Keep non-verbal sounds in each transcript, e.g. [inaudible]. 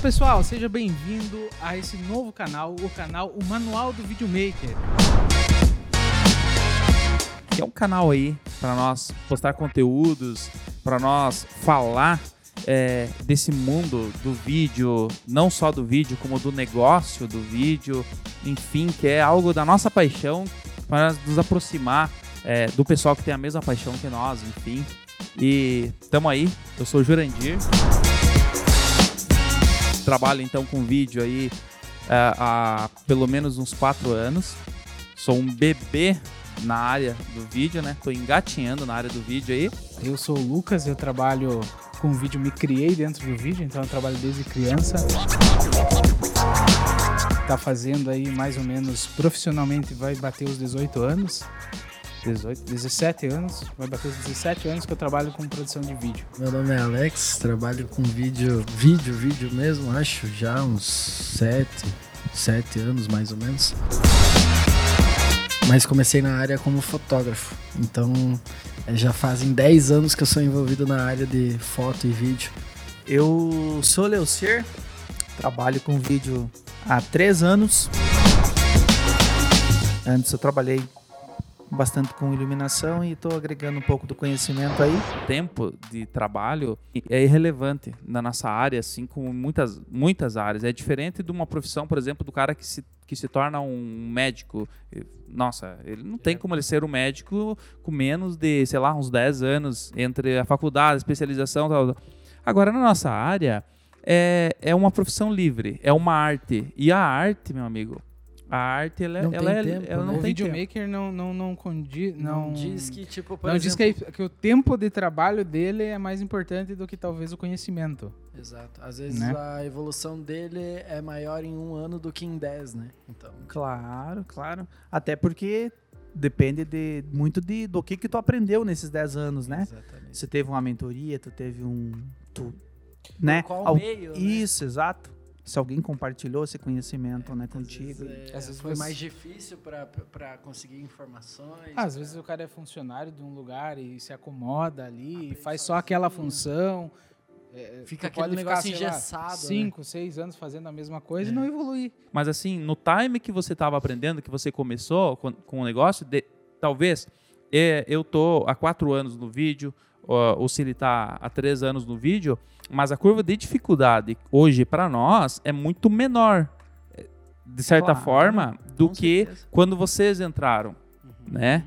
pessoal, seja bem-vindo a esse novo canal, o canal O Manual do Videomaker. Que é um canal aí para nós postar conteúdos, para nós falar é, desse mundo do vídeo, não só do vídeo, como do negócio do vídeo, enfim, que é algo da nossa paixão para nos aproximar é, do pessoal que tem a mesma paixão que nós, enfim. E tamo aí, eu sou o Jurandir. Trabalho então com vídeo aí é, há pelo menos uns 4 anos. Sou um bebê na área do vídeo, né? Tô engatinhando na área do vídeo aí. Eu sou o Lucas, eu trabalho com vídeo, me criei dentro do vídeo, então eu trabalho desde criança. Tá fazendo aí mais ou menos profissionalmente, vai bater os 18 anos. 18, 17 anos, vai bater os 17 anos que eu trabalho com produção de vídeo. Meu nome é Alex, trabalho com vídeo, vídeo, vídeo mesmo, acho já uns 7, 7 anos mais ou menos. Mas comecei na área como fotógrafo, então é, já fazem 10 anos que eu sou envolvido na área de foto e vídeo. Eu sou Leucer, trabalho com vídeo há 3 anos. Antes eu trabalhei bastante com iluminação e estou agregando um pouco do conhecimento aí. tempo de trabalho é irrelevante na nossa área, assim como muitas, muitas áreas. É diferente de uma profissão, por exemplo, do cara que se, que se torna um médico. Nossa, ele não tem como ele ser um médico com menos de, sei lá, uns 10 anos entre a faculdade, a especialização tal. tal. Agora, na nossa área, é, é uma profissão livre, é uma arte. E a arte, meu amigo, a arte, ela, Não ela, tem é, tempo, ela né? não o tem tempo. videomaker não, não, não condi, não, Não diz que, tipo, por não diz exemplo... que, que o tempo de trabalho dele é mais importante do que talvez o conhecimento. Exato. Às vezes Né? a evolução dele é maior em um ano do que em 10, né? Então, Claro, claro. Até porque depende de muito de, do que que tu aprendeu nesses 10 anos, né? exatamente. Você teve uma mentoria, tu teve um... Tu, né? qual Al- meio, né? Isso, exato. Se alguém compartilhou esse conhecimento, né, Às contigo. vezes, é, Às vezes foi você- mais difícil pra conseguir informações. Ah, às pra- vezes o cara é funcionário de um lugar e se acomoda ali e faz só aquela função. É, Fica tu pode aquele negócio lá, engessado, né? Cinco, seis anos fazendo a mesma coisa É. e não evoluir. Mas assim, no time que você estava aprendendo, que você começou com, com o negócio, de- talvez é, eu tô há quatro anos no vídeo, ó, o Cili tá há três anos no vídeo, mas a curva de dificuldade hoje para nós é muito menor, eh, de certa Claro, forma, do que certeza. quando vocês entraram, Uhum. né?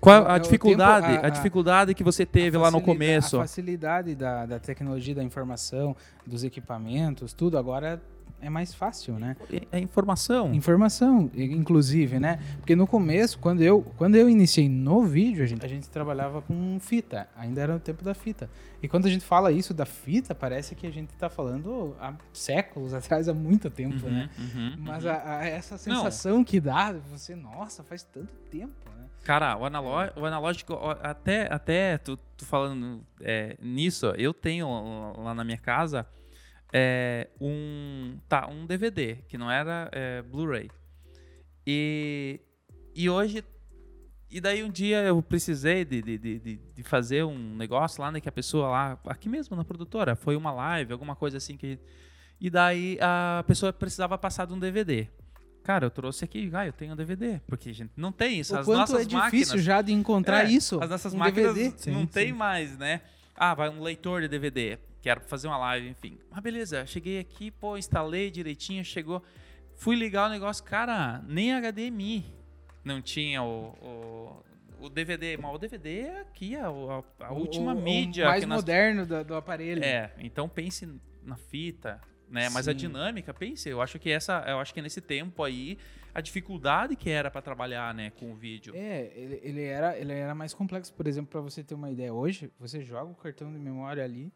Qual É o- é a o dificuldade, tempo, a- a, a- dificuldade que você teve lá no começo? A facilidade da, da tecnologia, da informação, dos equipamentos, tudo agora é mais fácil, né? É informação. Informação, i- inclusive, né? Porque no começo, quando eu, quando eu iniciei no vídeo, a gente, a gente trabalhava com fita, ainda era o tempo da fita. E quando a gente fala isso da fita, parece que a gente tá falando há séculos [laughs] atrás, há muito tempo, Uhum, né? uhum, Mas uhum. a- a- essa sensação que dá, você, nossa, faz tanto tempo, né? Cara, o, analó- o analógico, até, até tu, tu falando é, nisso, eu tenho lá na minha casa é, um, tá, um DVD, que não era é, Blu-ray. E, e hoje. E daí um dia eu precisei de, de, de, de- fazer um negócio lá, né? Que a pessoa lá, aqui mesmo na produtora, foi uma live, alguma coisa assim que. E daí a pessoa precisava passar de um DVD. Cara, eu trouxe aqui, ah, eu tenho um DVD, porque a gente não tem isso. o as quanto nossas é difícil máquinas, já de encontrar É, isso. As nossas um máquinas DVD. não Sim, tem sim. mais, né? Ah, vai um leitor de DVD, que era pra fazer uma live, enfim. Mas beleza, cheguei aqui, pô, instalei direitinho, chegou. Fui ligar o negócio, cara, nem HDMI não tinha o, o, o DVD. Mas o DVD é aqui, a, a- a O- última o- o mídia. mais que nós- moderno do, do aparelho. É, então pense na fita, né? Mas a Sim. dinâmica, pense, eu acho que essa, eu acho que nesse tempo aí, a dificuldade que era pra trabalhar, né, com o vídeo. É, ele, ele era, ele era mais complexo. Por exemplo, para você ter uma ideia, hoje você joga o cartão de memória ali,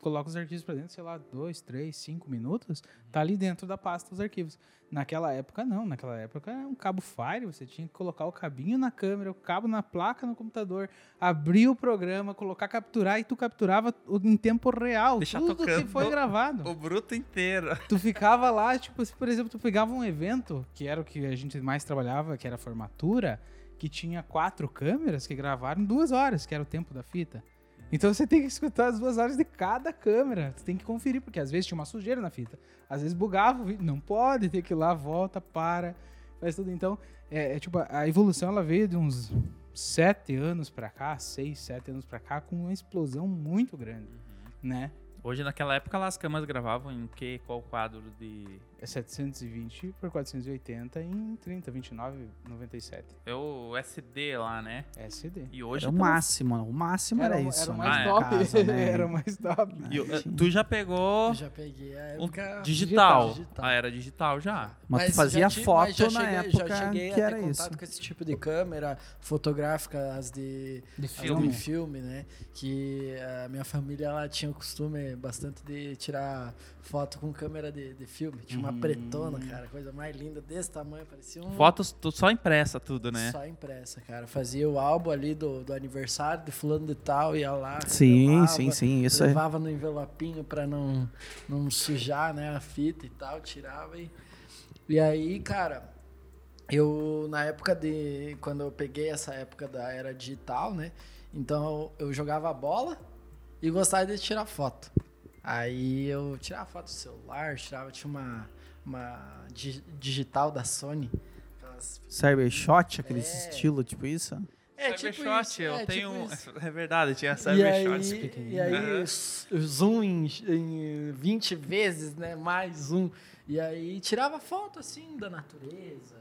coloca os arquivos para dentro, sei lá, dois, três, cinco minutos, tá ali dentro da pasta os arquivos. Naquela época não, naquela época era um cabo Fire, você tinha que colocar o cabinho na câmera, o cabo na placa no computador, abrir o programa, colocar capturar e tu capturava em tempo real, Deixar tudo tocando. que foi gravado. O bruto inteiro. Tu ficava lá, tipo, se por exemplo, tu pegava um evento, que era o que a gente mais trabalhava, que era a formatura, que tinha quatro câmeras que gravaram duas horas, que era o tempo da fita. Então você tem que escutar as duas horas de cada câmera. Você tem que conferir, porque às vezes tinha uma sujeira na fita. Às vezes bugava o vídeo. Não pode, tem que ir lá, volta, para, faz tudo. Então, é, é tipo, a evolução ela veio de uns sete anos pra cá, seis, sete anos pra cá, com uma explosão muito grande, né? Hoje, naquela época, lá as câmeras gravavam em que? Qual quadro de. É 720 por 480 em 30, 29, 97. É o SD lá, né? SD. E hoje. Era o tá- máximo, o máximo era, o- isso. Era o né? mais Ah, é. top. Casa, [laughs] né? era o mais top. E eu- tu já pegou Eu já peguei a um época digital. digital. Ah, era digital já. Mas, tu já fazia tive- foto mas já na cheguei- época já cheguei que a era ter isso. contato com esse tipo de câmera fotográfica, as de De as filme. de filme, né? Que a minha família ela tinha o costume bastante de tirar foto com câmera de, de filme. Tinha uma Hum. pretona, cara, coisa mais linda desse tamanho, parecia um Fotos tu- só impressa tudo, né? só impressa, cara. Fazia o álbum ali do, do aniversário de fulano de tal, ia lá, Sim, revelava, sim, sim. Isso é. levava no envelopinho pra não, não sujar, né, a fita e tal, tirava e... E aí, cara, eu, na época de... Quando eu peguei essa época da era digital, né, então eu jogava bola e gostava de tirar foto. Aí eu tirava foto do celular, tirava, tinha uma, uma di- digital da Sony, aquelas Cybershot, aquele É. estilo, tipo isso? é, Cybershot, isso, eu é, tenho. tipo [laughs] é verdade, tinha E Cybershots aí, e aí zoom em, em 20 vezes, né? Mais zoom. E aí tirava foto assim da natureza.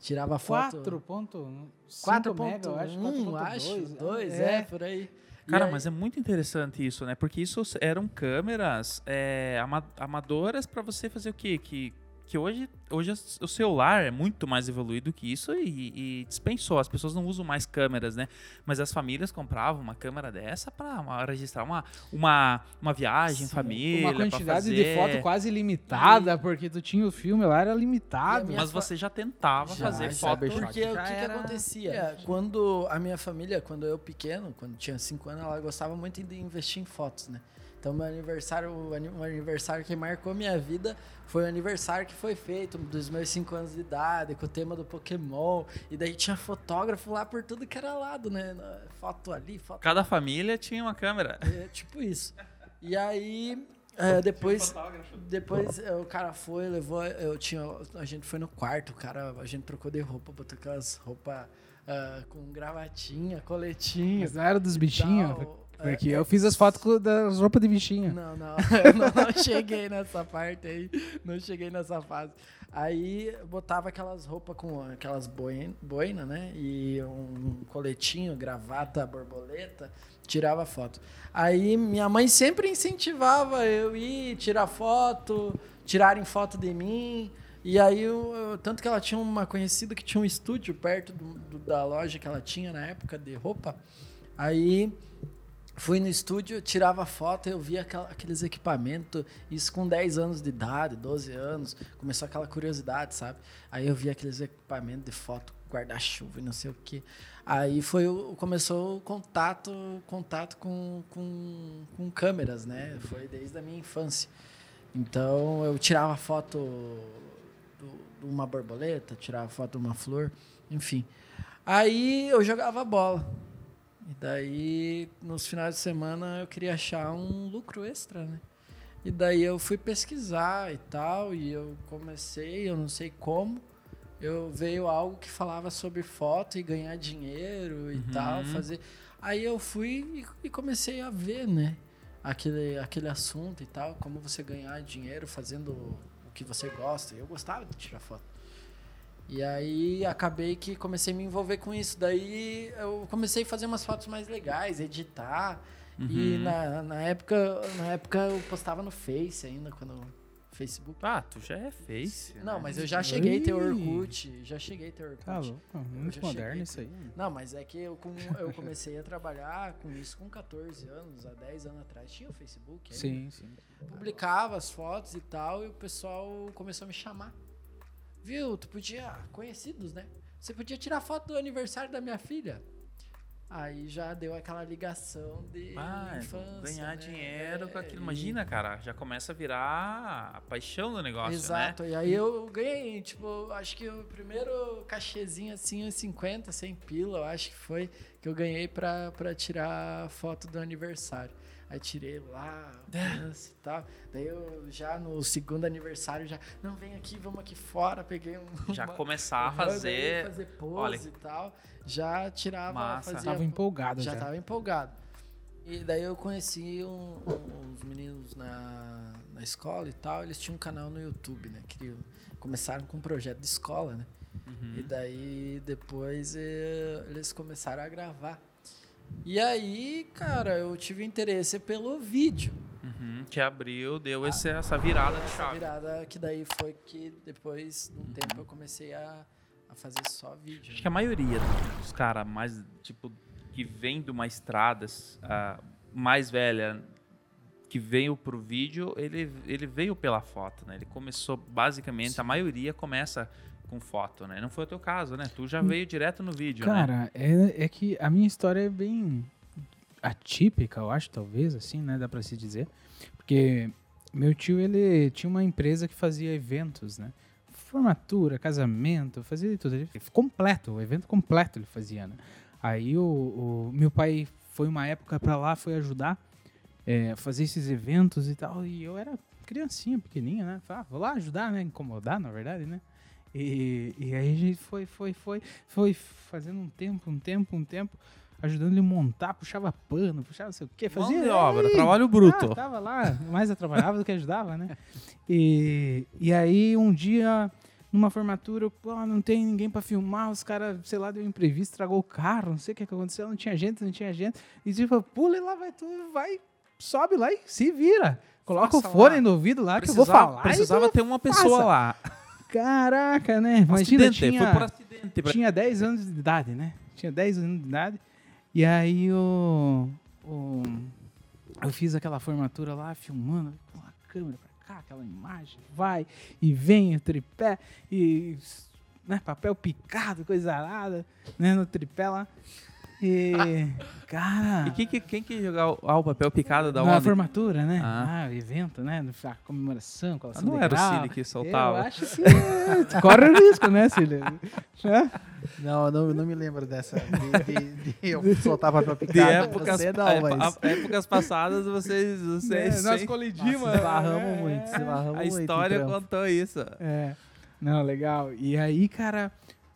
Tirava foto. 4.5 mega, eu acho. 4.1, acho. 4.2, 2, é. é, por aí. E Cara, aí- mas é muito interessante isso, né? Porque isso eram câmeras é, ama- amadoras pra você fazer o quê? Que, que hoje, hoje o celular é muito mais evoluído que isso e, e dispensou. As pessoas não usam mais câmeras, né? Mas as famílias compravam uma câmera dessa pra uma- registrar uma, uma, uma viagem, Sim, família. Uma quantidade de foto quase limitada, porque tu tinha o filme lá, era limitado. Mas fa- você já tentava Já, fazer já, foto. Porque o já que, que era- acontecia? Quando a minha família, quando eu pequeno, quando tinha 5 anos, ela gostava muito de investir em fotos, né? Então, meu aniversário, o aniversário que marcou minha vida foi o aniversário que foi feito dos meus 5 anos de idade, com o tema do Pokémon. E daí tinha fotógrafo lá por tudo que era lado, né? Foto ali, foto Cada família tinha uma câmera. é, tipo isso. E aí, é, depois, depois é, o cara foi, levou, eu tinha, a gente foi no quarto, o cara, a gente trocou de roupa, botou aquelas roupas ah, com gravatinha, coletinho. Mas não era dos bichinhos. Porque eu fiz as fotos das roupas de bichinho. não, não, [laughs] eu não, não cheguei nessa parte aí, não cheguei nessa fase. Aí botava aquelas roupas com aquelas boina, boina, né? E um coletinho, gravata, borboleta, tirava foto. Aí minha mãe sempre incentivava eu ir tirar foto, tirarem foto de mim. E aí, eu, eu- tanto que ela tinha uma conhecida que tinha um estúdio perto do- do- da loja que ela tinha na época de roupa. Aí Fui no estúdio, tirava foto, eu via aquela- aqueles equipamentos, isso com 10 anos de idade, 12 anos, começou aquela curiosidade, sabe? Aí eu via aqueles equipamentos de foto, guarda-chuva e não sei o que. Aí foi o, começou o contato, contato com, com, com câmeras, né? Foi desde a minha infância. Então eu tirava foto de uma borboleta, tirava foto de uma flor, enfim. Aí eu jogava bola. E daí, nos finais de semana, eu queria achar um lucro extra, né? E daí eu fui pesquisar e tal, e eu comecei, eu não sei como, eu veio algo que falava sobre foto e ganhar dinheiro e Uhum. tal, fazer. Aí eu fui e, e comecei a ver, né? Aquele, aquele assunto e tal, como você ganhar dinheiro fazendo o que você gosta. Eu gostava de tirar foto. E aí acabei que comecei a me envolver com isso. Daí eu comecei a fazer umas fotos mais legais, editar. E Uhum. na, na época, na época eu postava no Face ainda, quando Facebook. Ah, tu já é face. Não, né? mas eu já cheguei a ter. Orkut, já cheguei a ter Orkut. Tá louco, muito já moderno isso aí. Não, mas é que eu, com- eu comecei a trabalhar com isso com 14 anos, há 10 anos atrás. Tinha o Facebook ainda. Sim, sim. Publicava as fotos e tal, e o pessoal começou a me chamar. Viu, tu podia. Conhecidos, né? Você podia tirar foto do aniversário da minha filha. Aí já deu aquela ligação de Ah, infância, ganhar né? dinheiro com É, aquilo. e- Imagina, cara, já começa a virar a paixão do negócio, né? Exato, e aí eu ganhei, tipo, acho que o primeiro cachezinho assim, uns 50, 100 pila, eu acho que foi, que eu ganhei pra tirar foto do aniversário. Aí tirei lá, dança e tal. Daí eu já no segundo aniversário já, não, vem aqui, vamos aqui fora, peguei um. [laughs] Já uma- começar a fazer. fazer pose olha- e tal. Já tirava, Massa. fazia Tava empolgado já já. tava empolgado. E daí eu conheci um- um- uns meninos na, na escola e tal, eles tinham um canal no YouTube, né? Queriam, começaram com um projeto de escola, né? Uhum. E daí depois eh, eles começaram a gravar. E aí, cara, eu tive interesse pelo vídeo. Uhum, Te abriu, deu esse- essa virada de chave. virada que daí foi que depois, num tempo, eu comecei a, a fazer só vídeo. Acho que a maioria dos caras mais, tipo, que vem de uma estrada ah, mais velha, que veio pro vídeo, ele, ele veio pela foto, né? Ele começou, basicamente, a maioria começa com foto, né? Não foi o teu caso, né? Tu já veio direto no vídeo, né? Cara, é, é que a minha história é bem atípica, eu acho, talvez, assim, né? Dá pra se dizer. Porque meu tio, ele tinha uma empresa que fazia eventos, né? Formatura, casamento, fazia tudo. Ele, completo, o evento completo ele fazia, né? Aí o, o meu pai foi uma época pra lá, foi ajudar é, fazer esses eventos e tal. E eu era criancinha, pequenininha, né? Falei, ah, vou lá ajudar, né? Incomodar, na verdade, né? E, e aí a gente foi, foi, foi, foi fazendo um tempo, um tempo, um tempo, ajudando ele a montar, puxava pano, puxava não sei o quê, Mão fazia. de obra, trabalho bruto. ah, tava lá, mais atrapalhava do que ajudava, né? E, e aí um dia, numa formatura, pô, não tem ninguém pra filmar, os caras, sei lá, deu um imprevisto, estragou o carro, não sei o que, que aconteceu, não tinha gente, não tinha gente. E tipo, pula e lá vai tu, vai, sobe lá e se vira. Coloca o fone lá. no ouvido lá que eu vou Precisava, falar. precisava ter uma pessoa lá. Caraca, né? Imagina, acidente, tinha, foi por acidente. tinha 10 anos de idade, né? Tinha 10 anos de idade. E aí o, o- eu fiz aquela formatura lá, filmando, com a câmera pra cá, aquela imagem, vai e vem o tripé e né, papel picado, coisa arada, né, no tripé lá. E, cara, E quem que, quem que jogar o, ah, o papel picado da na onde? formatura, né? Ah. Ah, o evento, né? A comemoração, Ah, colação não de era o grau. Cílio que soltava. Eu acho que é, corre o risco, né, Cílio? Não, não, não me lembro dessa. De, de, de [laughs] eu soltar papel De picado. épocas, Você não, mas a- épocas passadas, vocês, vocês É, nós sem- colidimos. se esbarramos é, muito, se esbarramos a muito. história trampo. contou isso. É. Não, legal. E aí, cara,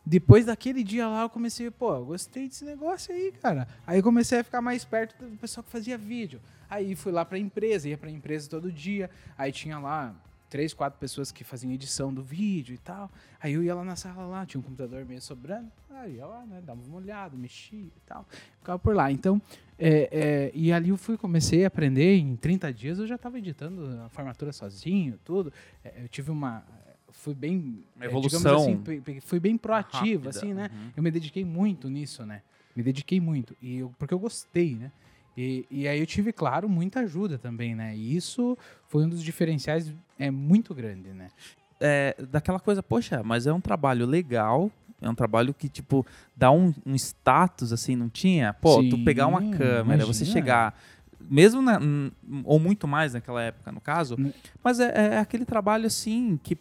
depois daquele dia lá, eu comecei, pô, eu gostei desse negócio aí, cara. Aí comecei a ficar mais perto do pessoal que fazia vídeo. Aí fui lá pra empresa, ia pra empresa todo dia. Aí tinha lá três, quatro pessoas que faziam edição do vídeo e tal. Aí eu ia lá na sala lá, tinha um computador meio sobrando. Aí ia lá, né, dava uma olhada, mexia e tal. Ficava por lá. Então, é, é, e ali eu fui, comecei a aprender. Em 30 dias eu já tava editando a formatura sozinho, tudo. É, eu tive uma... Fui bem... Uma é, evolução digamos assim, fui bem proativo, rápida. assim, né? Uhum. Eu me dediquei muito nisso, né? Me dediquei muito. E eu- porque eu gostei, né? E, e aí eu tive, claro, muita ajuda também, né? E isso foi um dos diferenciais é muito grande, né? É, daquela coisa, poxa, mas é um trabalho legal, é um trabalho que, tipo, dá um, um status, assim, não tinha? Pô, tu Sim, pegar uma câmera, você imagina. chegar, mesmo, na- ou muito mais naquela época, no caso, mas é, é aquele trabalho, assim, que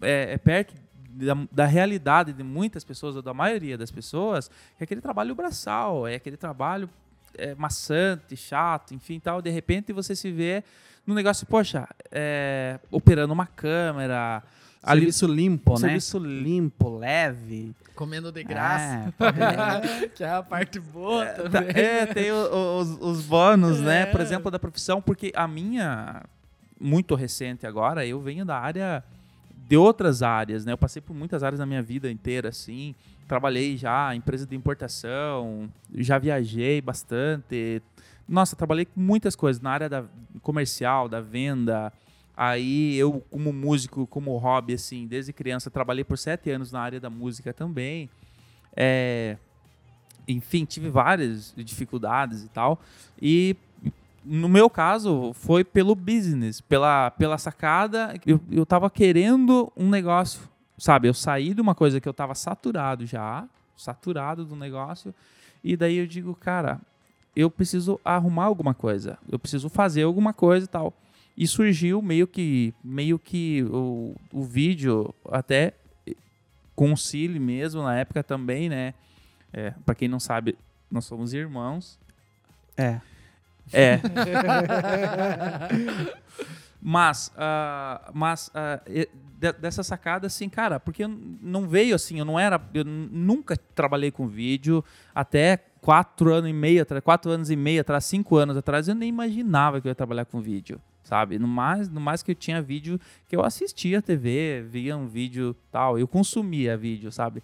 é, é perto da, da realidade de muitas pessoas, ou da maioria das pessoas, é aquele trabalho braçal, é aquele trabalho é, maçante, chato, enfim, tal, de repente você se vê no negócio, poxa, é, operando uma câmera, ali Serviço limpo, né? serviço limpo. Leve. Comendo de graça. É, [laughs] que é a parte boa Tá, também. É, tem o- o- os, os bônus, né? É. Por exemplo, da profissão, porque a minha, muito recente agora, eu venho da área de outras áreas, né? Eu passei por muitas áreas na minha vida inteira, assim. Trabalhei já em empresa de importação, já viajei bastante. Nossa, trabalhei com muitas coisas na área da comercial, da venda. Aí eu, como músico, como hobby, assim, desde criança, trabalhei por sete anos na área da música também. É, enfim, tive várias dificuldades e tal. E no meu caso, foi pelo business, pela, pela sacada. Eu, eu tava querendo um negócio, sabe? Eu saí de uma coisa que eu tava saturado já, saturado do negócio, E daí eu digo, cara, eu preciso arrumar alguma coisa, eu preciso fazer alguma coisa e tal. E surgiu meio que, meio que o, o vídeo, até com o Cile mesmo, na época também, né? É, para quem não sabe, nós somos irmãos. É. É. [laughs] mas, uh, mas uh, dessa sacada, assim, cara, porque não veio assim, eu não era, eu nunca trabalhei com vídeo, até quatro anos e meio, quatro anos e meio atrás, cinco anos atrás, eu nem imaginava que eu ia trabalhar com vídeo, sabe? No mais, no mais que eu tinha vídeo que eu assistia TV, via um vídeo tal, eu consumia vídeo, sabe?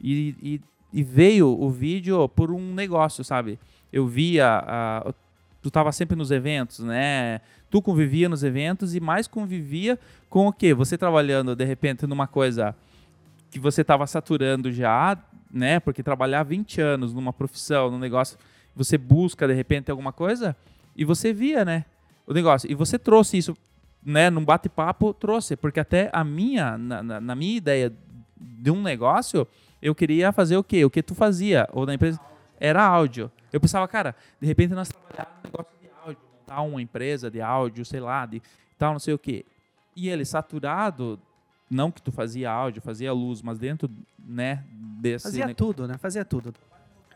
E, e, e veio o vídeo por um negócio, sabe? Eu via, uh, tu estava sempre nos eventos, né? Tu convivia nos eventos e mais convivia com o quê? Você trabalhando, de repente, numa coisa que você estava saturando já, né? Porque trabalhar 20 anos numa profissão, num negócio, você busca, de repente, alguma coisa e você via, né? O negócio. E você trouxe isso, né? Num bate-papo, trouxe. Porque até a minha, na, na, na minha ideia de um negócio, eu queria fazer o quê? O que tu fazia, ou na empresa, era áudio. Eu pensava, cara, de repente nós trabalhávamos no negócio de áudio, montar uma empresa de áudio, sei lá, de tal, não sei o quê. E ele saturado, não que tu fazia áudio, fazia luz, mas dentro, né, desse... Fazia tudo, né? Fazia tudo.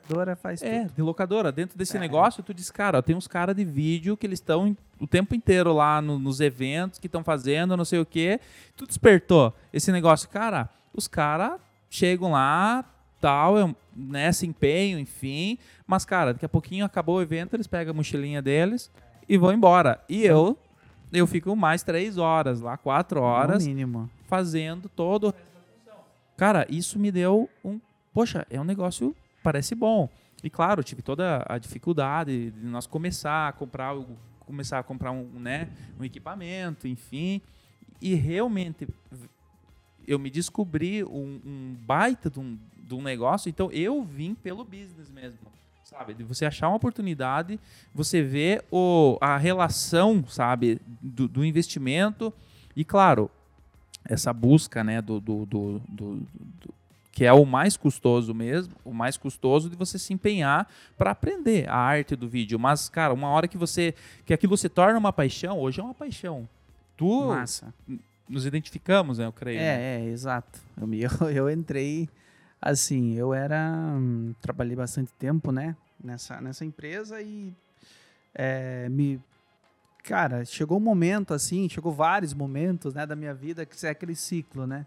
Locadora faz é, tudo. de locadora. Dentro desse é. negócio, tu diz, cara, tem uns caras de vídeo que eles estão o tempo inteiro lá no, nos eventos que estão fazendo, não sei o quê. Tu despertou esse negócio. Cara, os caras chegam lá, tal, né, se empenham, enfim. Mas, cara, daqui a pouquinho acabou o evento, eles pegam a mochilinha deles e vão embora. E eu, eu fico mais três horas lá, quatro horas, mínimo. fazendo todo. Cara, isso me deu um. Poxa, é um negócio, parece bom. E claro, tive toda a dificuldade de nós começar a comprar, começar a comprar um, né, um equipamento, enfim. E realmente eu me descobri um, um baita de um, de um negócio, então eu vim pelo business mesmo. Sabe, de você achar uma oportunidade, você vê o, a relação, sabe, do, do investimento e, claro, essa busca, né, do, do, do, do que é o mais custoso mesmo, o mais custoso de você se empenhar para aprender a arte do vídeo. Mas, cara, uma hora que você que aquilo se torna uma paixão, hoje é uma paixão. Tu Massa. nos identificamos, né, eu creio. É, né? é, exato. Eu, [laughs] eu entrei Assim, eu era. Hum, trabalhei bastante tempo, né? Nessa, nessa empresa e. É, me. Cara, chegou um momento assim, chegou vários momentos, né, da minha vida que é aquele ciclo, né?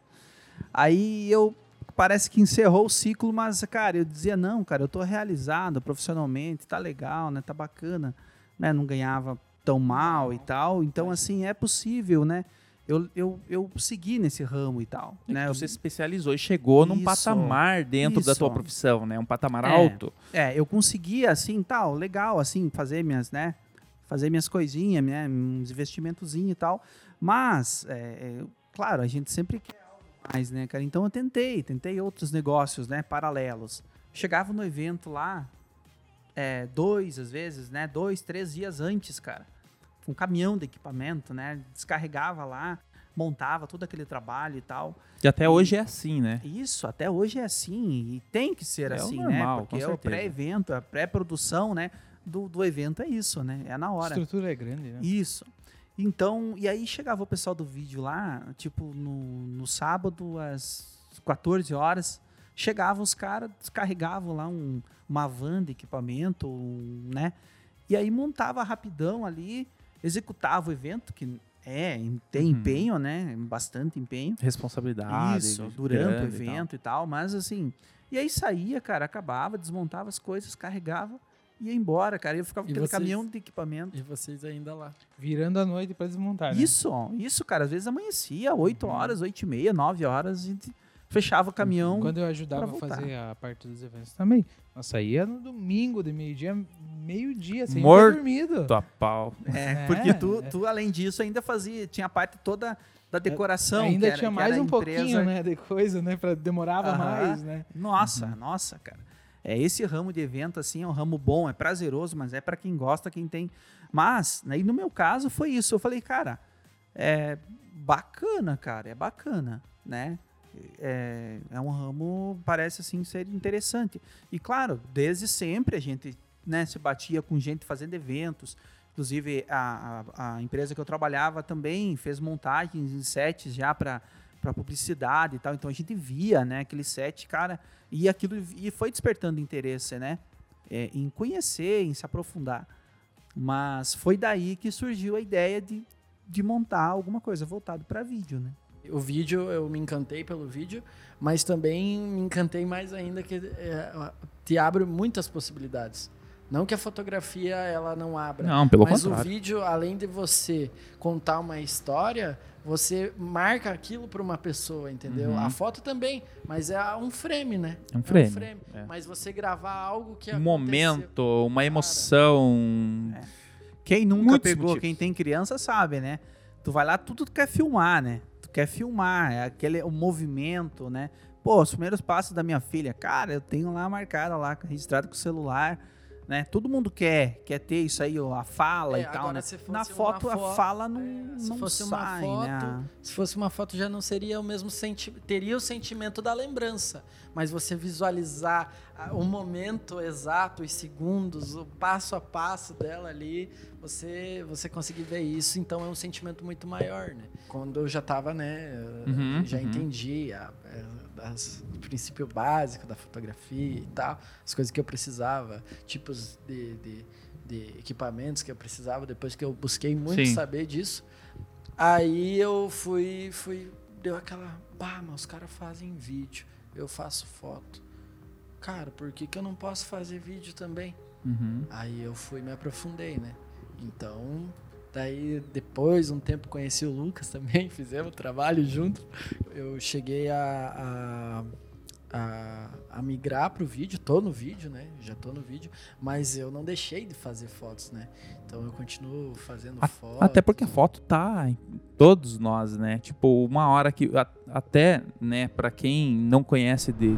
Aí eu parece que encerrou o ciclo, mas cara, eu dizia não, cara, eu tô realizado profissionalmente, tá legal, né? Tá bacana, né? Não ganhava tão mal e tal. Então assim, é possível, né? Eu, eu, eu segui nesse ramo e tal. É né? Você especializou e chegou isso, num patamar dentro isso. da tua profissão, né? Um patamar é, alto. É, eu conseguia, assim, tal, legal, assim, fazer minhas, né? Fazer minhas coisinhas, né? uns investimentozinhos e tal. Mas, é, é, claro, a gente sempre quer algo mais, né, cara? Então eu tentei, tentei outros negócios, né? Paralelos. Chegava no evento lá, é, dois, às vezes, né? Dois, três dias antes, cara um caminhão de equipamento, né? Descarregava lá, montava todo aquele trabalho e tal. E até e, hoje é assim, né? Isso, até hoje é assim. E tem que ser é assim, normal, né? Porque é o pré-evento, a pré-produção, né? Do, do evento é isso, né? É na hora. A estrutura é grande, né? Isso. Então, e aí chegava o pessoal do vídeo lá, tipo, no, no sábado, às 14 horas, chegavam os caras, descarregavam lá um, uma van de equipamento, um, né? E aí montava rapidão ali, executava o evento, que é, tem uhum. empenho, né? Bastante empenho. Responsabilidade. Isso, durante o evento e tal. e tal. Mas assim, e aí saía, cara, acabava, desmontava as coisas, carregava ia embora, cara. Eu ficava com aquele vocês, caminhão de equipamento. E vocês ainda lá. Virando a noite para desmontar, né? Isso, isso, cara. Às vezes amanhecia, 8 uhum. horas, 8 e meia, 9 horas, a gente fechava o caminhão. Quando eu ajudava a fazer a parte dos eventos também. Nós saía no domingo, de meio-dia, meio-dia, sem Morto dormido. a pau. É, é, porque tu, tu, além disso, ainda fazia, tinha a parte toda da decoração. Ainda era, tinha mais um pouquinho, né, de coisa, né, pra, demorava mais, né. Nossa, uhum. nossa, cara. É, esse ramo de evento, assim, é um ramo bom, é prazeroso, mas é para quem gosta, quem tem... Mas, aí no meu caso, foi isso. Eu falei, cara, é bacana, cara, é bacana, né? É, é um ramo, parece assim, ser interessante. E claro, desde sempre a gente né, se batia com gente fazendo eventos. Inclusive, a, a, a empresa que eu trabalhava também fez montagens em sets já para para publicidade e tal. Então a gente via, né, aquele set, cara, e aquilo e foi despertando interesse, né, é, em conhecer, em se aprofundar. Mas foi daí que surgiu a ideia de, de montar alguma coisa voltado para vídeo, né? O vídeo, eu me encantei pelo vídeo, mas também me encantei mais ainda que é, te abre muitas possibilidades. Não que a fotografia ela não abra. Não, pelo mas contrário. o vídeo, além de você contar uma história, você marca aquilo para uma pessoa, entendeu? Uhum. A foto também, mas é um frame, né? É um frame, é. Mas você gravar algo que Um momento, uma emoção. Quem nunca Muitos pegou, motivos. quem tem criança sabe, né? Tu vai lá, tudo tu quer filmar, né? Quer filmar, é aquele o movimento, né? Pô, os primeiros passos da minha filha, cara, eu tenho lá marcada lá, registrado com o celular, né? Todo mundo quer, quer ter isso aí, ó, a fala É, e tal, né? Na uma foto, a fo- fala não, é, se não fosse uma sai, foto, né? Se fosse uma foto já não seria o mesmo sentimento, teria o sentimento da lembrança, mas você visualizar ah, o momento exato, os segundos, o passo a passo dela ali, você você conseguir ver isso, então é um sentimento muito maior, né? Quando eu já estava, né, Uhum, já uhum. entendi a, é, as- o princípio básico da fotografia e tal, as coisas que eu precisava, tipos de, de, de equipamentos que eu precisava, depois que eu busquei muito Sim. saber disso. Aí eu fui, fui, deu aquela, bah, mas os caras fazem vídeo, eu faço foto. Cara, por que, que eu não posso fazer vídeo também? Uhum. Aí eu fui me aprofundei, né? Então, daí depois, um tempo conheci o Lucas também, [laughs] fizemos trabalho junto. Eu cheguei a, a, a, a migrar pro vídeo, tô no vídeo, né? Já tô no vídeo, mas eu não deixei de fazer fotos, né? Então eu continuo fazendo A- fotos. Até porque a foto tá em todos nós, né? Tipo, uma hora que. até, né, pra quem não conhece de, de,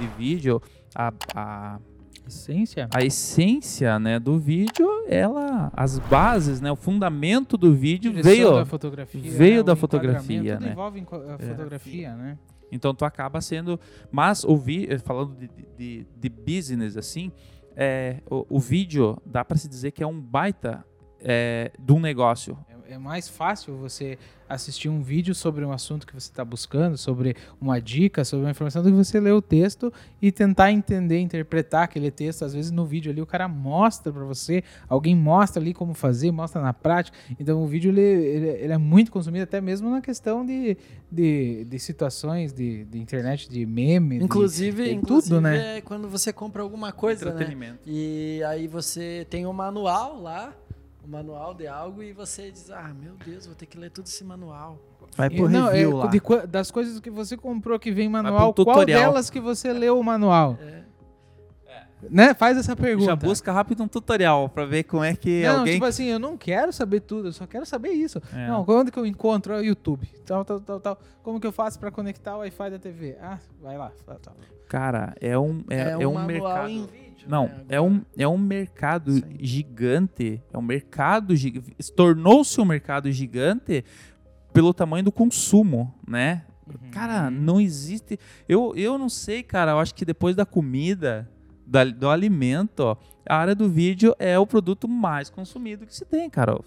de vídeo, a, a, Essência? a essência né, do vídeo, ela. As bases, né? O fundamento do vídeo veio. da fotografia, veio né, da fotografia, né? envolve a fotografia, né? Então tu acaba sendo. Mas o vídeo, falando de, de, de business assim, é, o, o vídeo dá pra se dizer que é um baita é, de um negócio. É, mais fácil você assistir um vídeo sobre um assunto que você está buscando, sobre uma dica, sobre uma informação, do que você ler o texto e tentar entender, interpretar aquele texto. Às vezes no vídeo ali o cara mostra para você, alguém mostra ali como fazer, mostra na prática. Então o vídeo ele, ele, ele é muito consumido até mesmo na questão de, de, de situações de, de internet, de meme. de- Inclusive, de inclusive tudo, né? é quando você compra alguma coisa, né? Entretenimento. E aí você tem um manual lá, um manual de algo, e você diz, ah, meu Deus, vou ter que ler todo esse manual. Vai pro não, é, review lá. de das coisas que você comprou que vem manual, qual delas que você leu o manual? É. Né? Faz essa pergunta. Já busca rápido um tutorial pra ver como é que Não, alguém. tipo assim, eu não quero saber tudo, eu só quero saber isso. É. Não, onde que eu encontro? É o YouTube. Tal, tal, tal, tal. Como que eu faço pra conectar o Wi-Fi da TV? Ah, vai lá. Tal, tal. Cara, é um, é, é um manual mercado. em Não, né, é um, é um mercado aí. gigante. É um mercado gigante. Tornou-se um mercado gigante pelo tamanho do consumo, né? Cara, não existe. Eu, eu não sei, cara. Eu acho que depois da comida, da- do alimento, ó, a área do vídeo é o produto mais consumido que se tem, cara.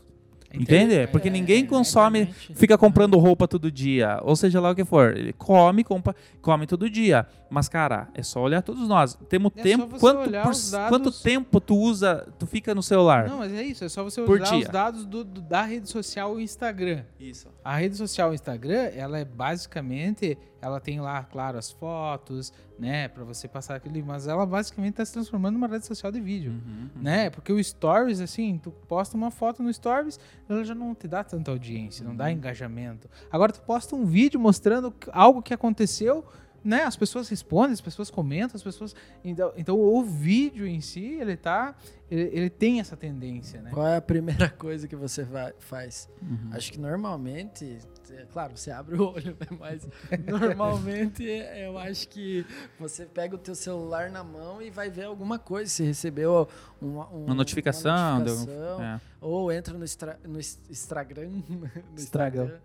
Entende? Porque É, ninguém é, consome, fica comprando roupa todo dia, ou seja lá o que for. Ele come, compra, come todo dia. Mas, cara, é só olhar todos nós. Temos É só tempo. você Quanto, olhar por- os dados- quanto tempo tu usa, tu fica no celular? Não, mas é isso. É só você usar dia. os dados do, do- da rede social o Instagram. Isso. A rede social Instagram, ela é basicamente, ela tem lá, claro, as fotos, né, Pra você passar aquele, mas ela basicamente está se transformando numa rede social de vídeo, Uhum, né? Porque o Stories, assim, tu posta uma foto no Stories, ela já não te dá tanta audiência, não Uhum. dá engajamento. Agora tu posta um vídeo mostrando algo que aconteceu, né? As pessoas respondem, as pessoas comentam, as pessoas, então, então o vídeo em si, ele tá, ele, ele tem essa tendência, né? Qual é a primeira [laughs] coisa que você vai- faz? Uhum. Acho que normalmente, é, claro, você abre o olho, né? mas [laughs] normalmente eu acho que você pega o teu celular na mão e vai ver alguma coisa. Se recebeu uma, um- Uma notificação, uma deu- notificação, é. ou entra no, extra, no Instagram, [laughs] no Estragão. Instagram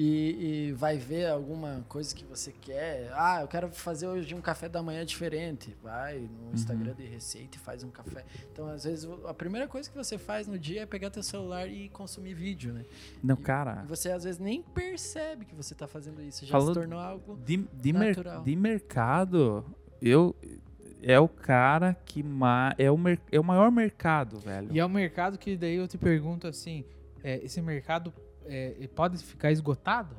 e, e vai ver alguma coisa que você quer. Ah, eu quero fazer hoje um café da manhã diferente. Vai no Instagram de receita e faz um café. Então, às vezes, o- a primeira coisa que você faz no dia é pegar teu celular e consumir vídeo, né? Não, E cara. você às vezes nem percebe que você tá fazendo isso. Já se tornou algo. De, de, mer- Natural. de mercado, eu. É o cara que ma, é, o é o maior mercado, velho. E é um mercado que daí eu te pergunto assim, é, esse mercado é, pode ficar esgotado?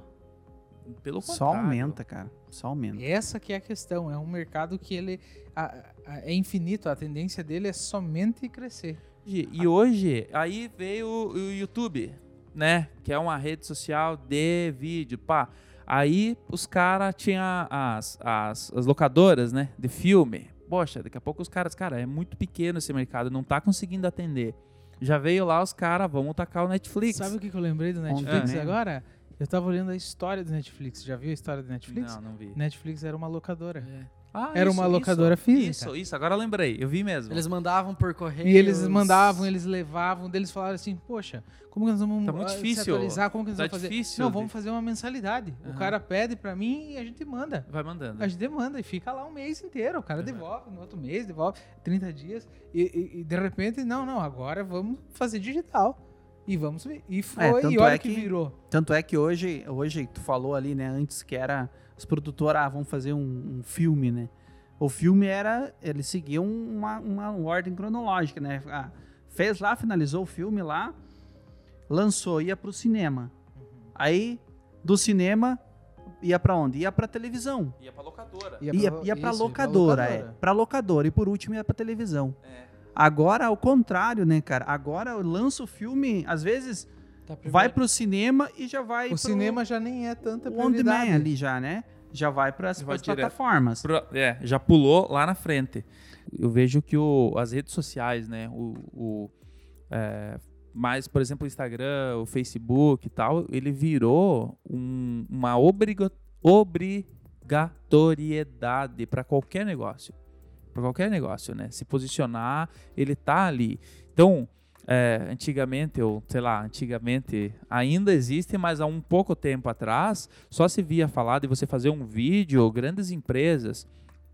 Pelo Só contrário. aumenta, cara. Só aumenta. Essa que é a questão. É um mercado que ele a- a- é infinito. A tendência dele é somente crescer. E, e hoje, aí veio o, o YouTube, né? Que é uma rede social de vídeo, pá. Aí os caras tinham as, as, as locadoras, né? De filme. Poxa, daqui a pouco os caras, cara, é muito pequeno esse mercado, não tá conseguindo atender. Já veio lá os caras, vamos tacar o Netflix. Sabe o que, que eu lembrei do Netflix mesmo. agora? Eu tava olhando a história do Netflix. Já viu a história do Netflix? Não, não vi. Netflix era uma locadora. É. Ah, Era uma locadora física. Isso, isso, agora eu lembrei, eu vi mesmo. Eles mandavam por correio. E eles mandavam, eles levavam, deles falaram assim, poxa, como que nós vamos Tá muito ah, se difícil. atualizar, como que nós Tá vamos fazer? difícil Não, de- vamos fazer uma mensalidade. O Aham. cara pede pra mim e a gente manda. Vai mandando. A gente demanda e fica lá um mês inteiro. O cara devolve no outro mês, devolve 30 dias. E, e- e de repente, não, não, agora vamos fazer digital. E vamos ver. E foi, tanto e olha é que, que- virou. Tanto é que hoje, hoje tu falou ali, né, antes que era os produtores, ah, vamos fazer um, um filme, né? O filme era, ele seguia um- uma, uma ordem cronológica, né? Ah, fez lá, finalizou o filme lá, lançou, ia pro cinema. Aí, do cinema, ia pra onde? Ia pra televisão. Ia pra locadora. Ia, ia pra isso, locadora, é. Pra locadora. E por último ia pra televisão. É. Agora, ao contrário, né, cara? Agora lança o filme, às vezes Tá vai pro cinema e já vai O pro cinema já nem é tanta o on prioridade. demand ali já, né? Já vai para as plataformas. Pro- é, já pulou lá na frente. Eu vejo que o- as redes sociais, né? O, o, é, mais, por exemplo, o Instagram, o Facebook e tal, ele virou um- uma obriga- obrigatoriedade para qualquer negócio. Para qualquer negócio, né? Se posicionar, ele tá ali. Então, é, antigamente, ou sei lá, antigamente ainda existe, mas há um pouco tempo atrás, só se via falar de você fazer um vídeo, grandes empresas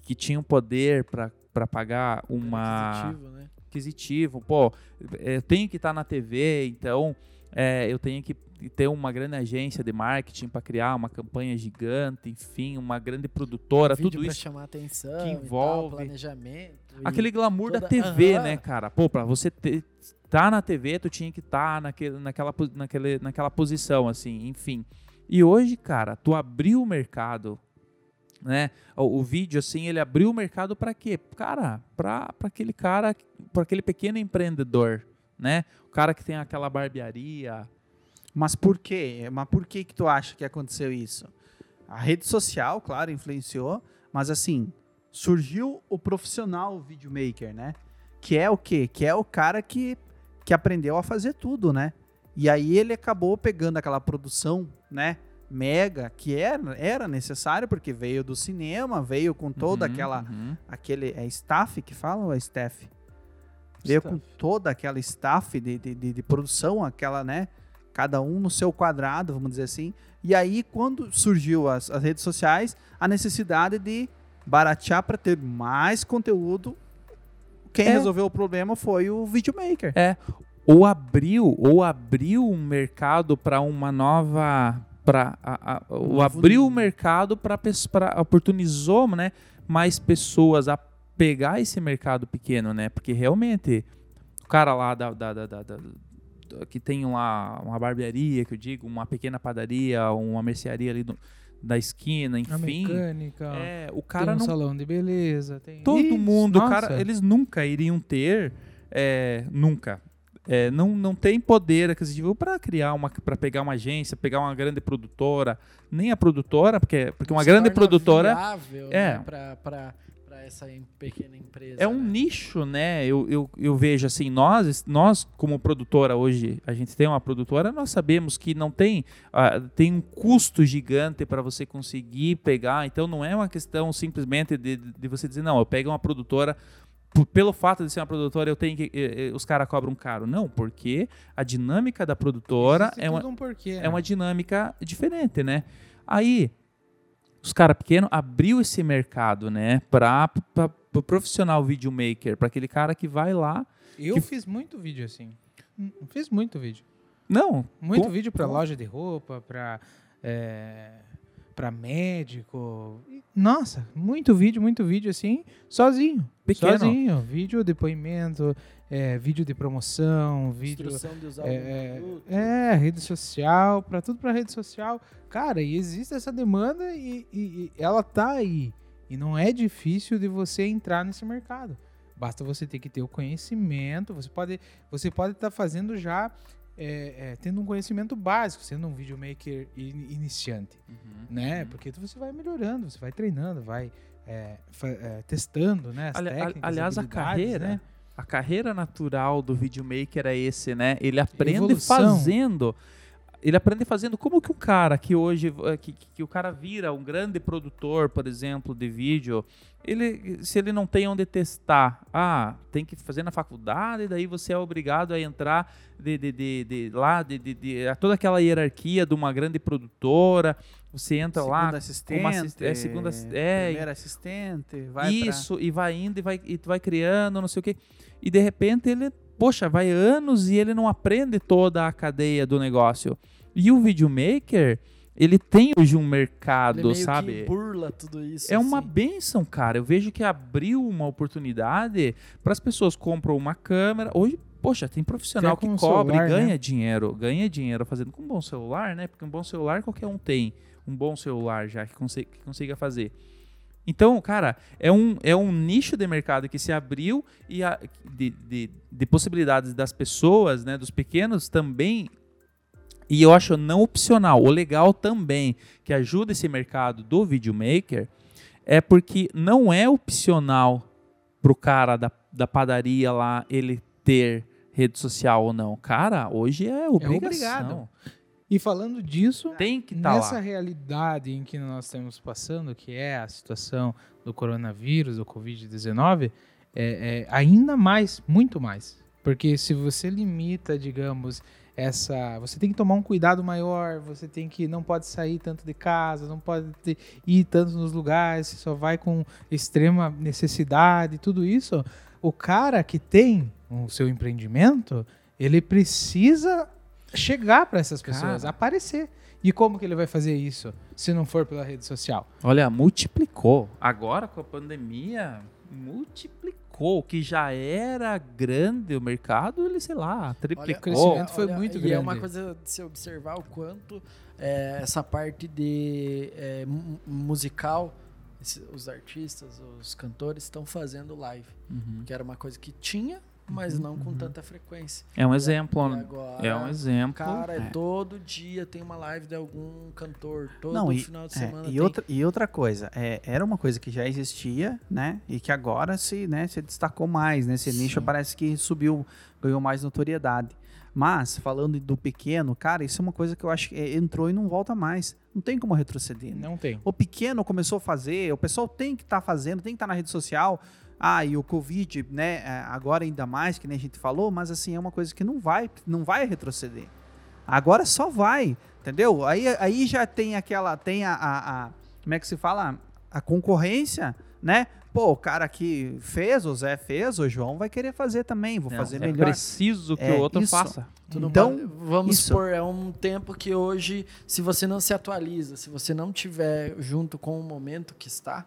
que tinham poder para pagar uma Aquisitivo, né? aquisitivo, pô, eu tenho que estar na TV, então é, eu tenho que ter uma grande agência de marketing para criar uma campanha gigante, enfim, uma grande produtora, Vídeo tudo isso. chamar atenção, que e tal, envolve- planejamento. Aquele glamour da toda- TV, Aham. né, cara? Pô, pra você ter, tá na TV, tu tinha que estar naquele, naquela, naquele, naquela posição, assim, enfim. E hoje, cara, tu abriu o mercado, né? O, o vídeo, assim, ele abriu o mercado pra quê? Cara, pra aquele cara, pra aquele pequeno empreendedor, né? O cara que tem aquela barbearia. Mas por quê? Mas por que que tu acha que aconteceu isso? A rede social, claro, influenciou, mas assim, surgiu o profissional videomaker, né? Que é o quê? Que é o cara que, que aprendeu a fazer tudo, né? E aí ele acabou pegando aquela produção, né? Mega, que era, era necessário, porque veio do cinema, veio com toda Uhum, aquela uhum. aquele é staff que fala ou é staff? Veio com toda aquela staff de, de, de, de produção, aquela, né? Cada um no seu quadrado, vamos dizer assim. E aí, quando surgiu as, as redes sociais, a necessidade de baratear para ter mais conteúdo, quem É. resolveu o problema foi o videomaker. É, ou abriu, ou abriu um mercado para uma nova para o abriu o mercado para oportunizou, né, mais pessoas a pegar esse mercado pequeno, né? Porque realmente o cara lá da, da, da- da- que tem lá uma barbearia, que eu digo, uma pequena padaria, uma mercearia ali do- da esquina, A enfim. mecânica, É, o tem cara um não salão de beleza, tem... todo Isso, mundo, nossa. cara, eles nunca iriam ter, é, nunca. É, não, não tem poder aquisitivo para criar uma, para pegar uma agência, pegar uma grande produtora, nem a produtora, porque, porque uma grande torna produtora viável, É. né, pra essa pequena empresa. é um né? nicho, né? Eu, eu, eu vejo assim, nós, nós como produtora hoje, a gente tem uma produtora, nós sabemos que não tem, ah, tem um custo gigante para você conseguir pegar, então não é uma questão simplesmente de, de você dizer, não, eu pego uma produtora pelo fato de ser uma produtora, eu tenho que. eh, eh, os caras cobram caro. Não, porque a dinâmica da produtora Existe é uma, um porquê, é né? uma dinâmica diferente, né? Aí, os caras pequenos abriu esse mercado, né? Para o profissional videomaker, para aquele cara que vai lá. Eu que- fiz muito vídeo assim. Hum, Fiz muito vídeo. Não, Muito com- vídeo com- loja de roupa, pra, é, pra médico. E, Nossa, muito vídeo, muito vídeo assim, sozinho. Pequeno. Sozinho. Vídeo, depoimento, é, vídeo de promoção, vídeo. Instrução de usar É, o produto. é, rede social, pra tudo pra rede social. Cara, e existe essa demanda e, e- e ela tá aí. E não é difícil de você entrar nesse mercado. Basta você ter que ter o conhecimento. Você pode você pode estar fazendo já é, é, tendo um conhecimento básico, sendo um videomaker in- iniciante, Uhum, né? uhum. Porque você vai melhorando, você vai treinando, vai é, fa- é, testando, né? As Ali- técnicas, aliás, a carreira, né? A carreira natural do videomaker é esse, né? Ele aprende Evolução. fazendo. Ele aprende fazendo como que um cara que hoje eh, que, que- o cara vira um grande produtor, por exemplo, de vídeo, ele se ele não tem onde testar, ah, tem que fazer na faculdade, daí você é obrigado a entrar de, de, de, de lá de, de, de- a toda aquela hierarquia de uma grande produtora, você entra lá Segunda com assistente, uma assist- é, segunda é, primeira assistente, vai pra- isso, e vai indo e vai, e tu vai criando, não sei o quê. E de repente ele, poxa, vai anos e ele não aprende toda a cadeia do negócio. E o videomaker, ele tem hoje um Ele mercado, meio sabe? que burla tudo isso. É uma assim. benção, cara. Eu vejo que abriu uma oportunidade para as pessoas compram uma câmera. Hoje, poxa, tem profissional que com o cobre, celular, ganha né? dinheiro, ganha dinheiro fazendo com um bom celular, né? Porque um bom celular qualquer um tem, um bom celular já que consiga, que consiga fazer. Então, cara, é um, é um nicho de mercado que se abriu e a- de, de, de possibilidades das pessoas, né, dos pequenos também. E eu acho não opcional. O legal também que ajuda esse mercado do videomaker é porque não é opcional pro cara da, da padaria lá ele ter rede social ou não. Cara, hoje é obrigação. obrigado. E falando disso, Tem que estar Nessa lá. realidade em que nós estamos passando, que é a situação do coronavírus, do Covid-19, é, é ainda mais, muito mais. Porque se você limita, digamos, essa. Você tem que tomar um cuidado maior, você tem que. Não pode sair tanto de casa, não pode ter- ir tanto nos lugares, você só vai com extrema necessidade, tudo isso. O cara que tem o seu empreendimento, ele precisa chegar para essas pessoas, Cara. aparecer. E como que ele vai fazer isso se não for pela rede social? Olha, multiplicou. Agora com a pandemia, multiplicou. O que já era grande o mercado, ele, sei lá, triplicou. crescimento foi muito E é uma grande. coisa de se observar o quanto é, essa parte de é, mu- musical, os artistas, os cantores estão fazendo live. Uhum. Que era uma coisa que tinha, mas não com tanta frequência. É um exemplo. Agora, É um exemplo. Cara, É. todo dia tem uma live de algum cantor. Todo Não, e, final de é, semana e, tem. outra, e outra coisa, é, era uma coisa que já existia, né? E que agora se, né, se destacou mais, né? Esse nicho Sim. parece que subiu, ganhou mais notoriedade. Mas, falando do pequeno, cara, isso é uma coisa que eu acho que é, entrou e não volta mais. Não tem como retroceder. né? Não tem. O pequeno começou a fazer, o pessoal tem que estar fazendo, tem que estar na rede social. Ah, e o Covid, né, é, agora ainda mais, que nem a gente falou, mas assim, é uma coisa que não vai, não vai retroceder. Agora só vai, entendeu? Aí, aí já tem aquela, tem a, a- a- como é que se fala? A concorrência, né? Pô, o cara que fez, o Zé fez, o João vai querer fazer também, vou Não, fazer é melhor. preciso que É, o outro isso. faça. Tu não Então, vamos isso. supor, é um tempo que hoje, se você não se atualiza, se você não tiver junto com o momento que está,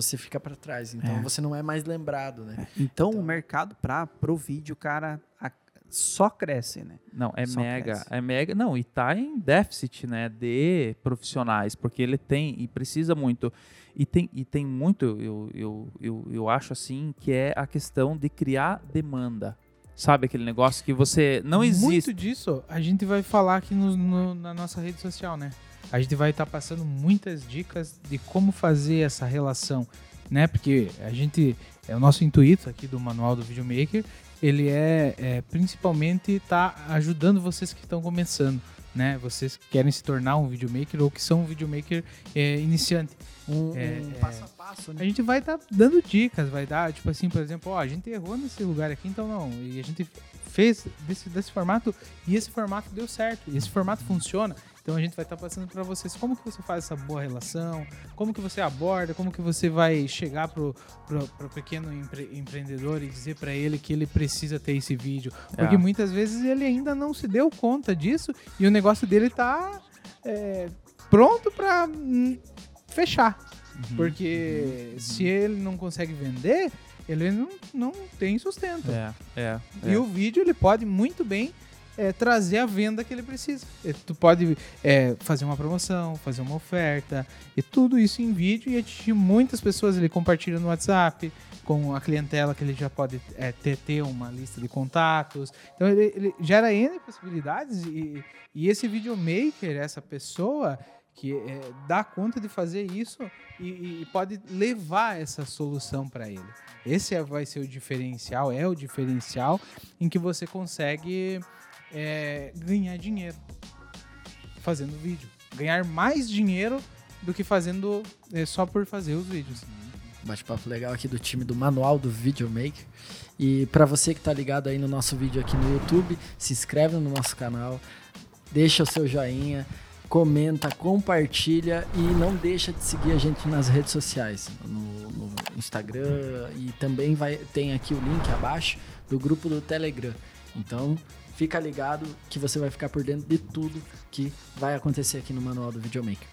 você fica para trás. Então É. você não é mais lembrado, né? Então, Então- o mercado para pro vídeo, cara, a- só cresce, né? Não, é Só mega, cresce. é mega. Não, e tá em déficit, né, de profissionais, porque ele tem e precisa muito. E tem, e tem muito, eu, eu, eu, eu acho assim, que é a questão de criar demanda. Sabe aquele negócio que você não existe. Muito disso a gente vai falar aqui no- no- na nossa rede social, né? A gente vai estar passando muitas dicas de como fazer essa relação, né? Porque a gente, é o nosso intuito aqui do Manual do Videomaker, ele é, é principalmente tá ajudando vocês que estão começando, né? Vocês que querem se tornar um videomaker ou que são um videomaker é, iniciante. Um, É, um é. passo a passo, A né? gente vai estar dando dicas, vai dar, tipo assim, por exemplo, ó, a gente errou nesse lugar aqui, então não. E a gente fez desse, desse formato e esse formato deu certo. E esse formato funciona. Então a gente vai estar passando para vocês como que você faz essa boa relação, como que você aborda, como que você vai chegar pro, pro, pro pequeno empre- empreendedor e dizer para ele que ele precisa ter esse vídeo. Porque É. muitas vezes ele ainda não se deu conta disso e o negócio dele tá é, pronto para fechar. Uhum. Porque se ele não consegue vender, ele não, não tem sustento. É, é. E o vídeo ele pode muito bem é, trazer a venda que ele precisa. Tu pode é, fazer uma promoção, fazer uma oferta, e tudo isso em vídeo e atingir muitas pessoas. Ele compartilha no WhatsApp com a clientela que ele já pode é, ter, ter uma lista de contatos. Então ele, ele gera N possibilidades e, e esse videomaker, essa pessoa que é, dá conta de fazer isso e, e pode levar essa solução para ele. Esse é- vai ser o diferencial, é o diferencial em que você consegue é, ganhar dinheiro fazendo vídeo. Ganhar mais dinheiro do que fazendo é, só por fazer os vídeos. Bate-papo legal aqui do time do Manual do Videomaker. E para você que tá ligado aí no nosso vídeo aqui no YouTube, se inscreve no nosso canal, deixa o seu joinha, comenta, compartilha e não deixa de seguir a gente nas redes sociais, no, no Instagram e também vai tem aqui o link abaixo do grupo do Telegram. Então, fica ligado que você vai ficar por dentro de tudo que vai acontecer aqui no Manual do Videomaker.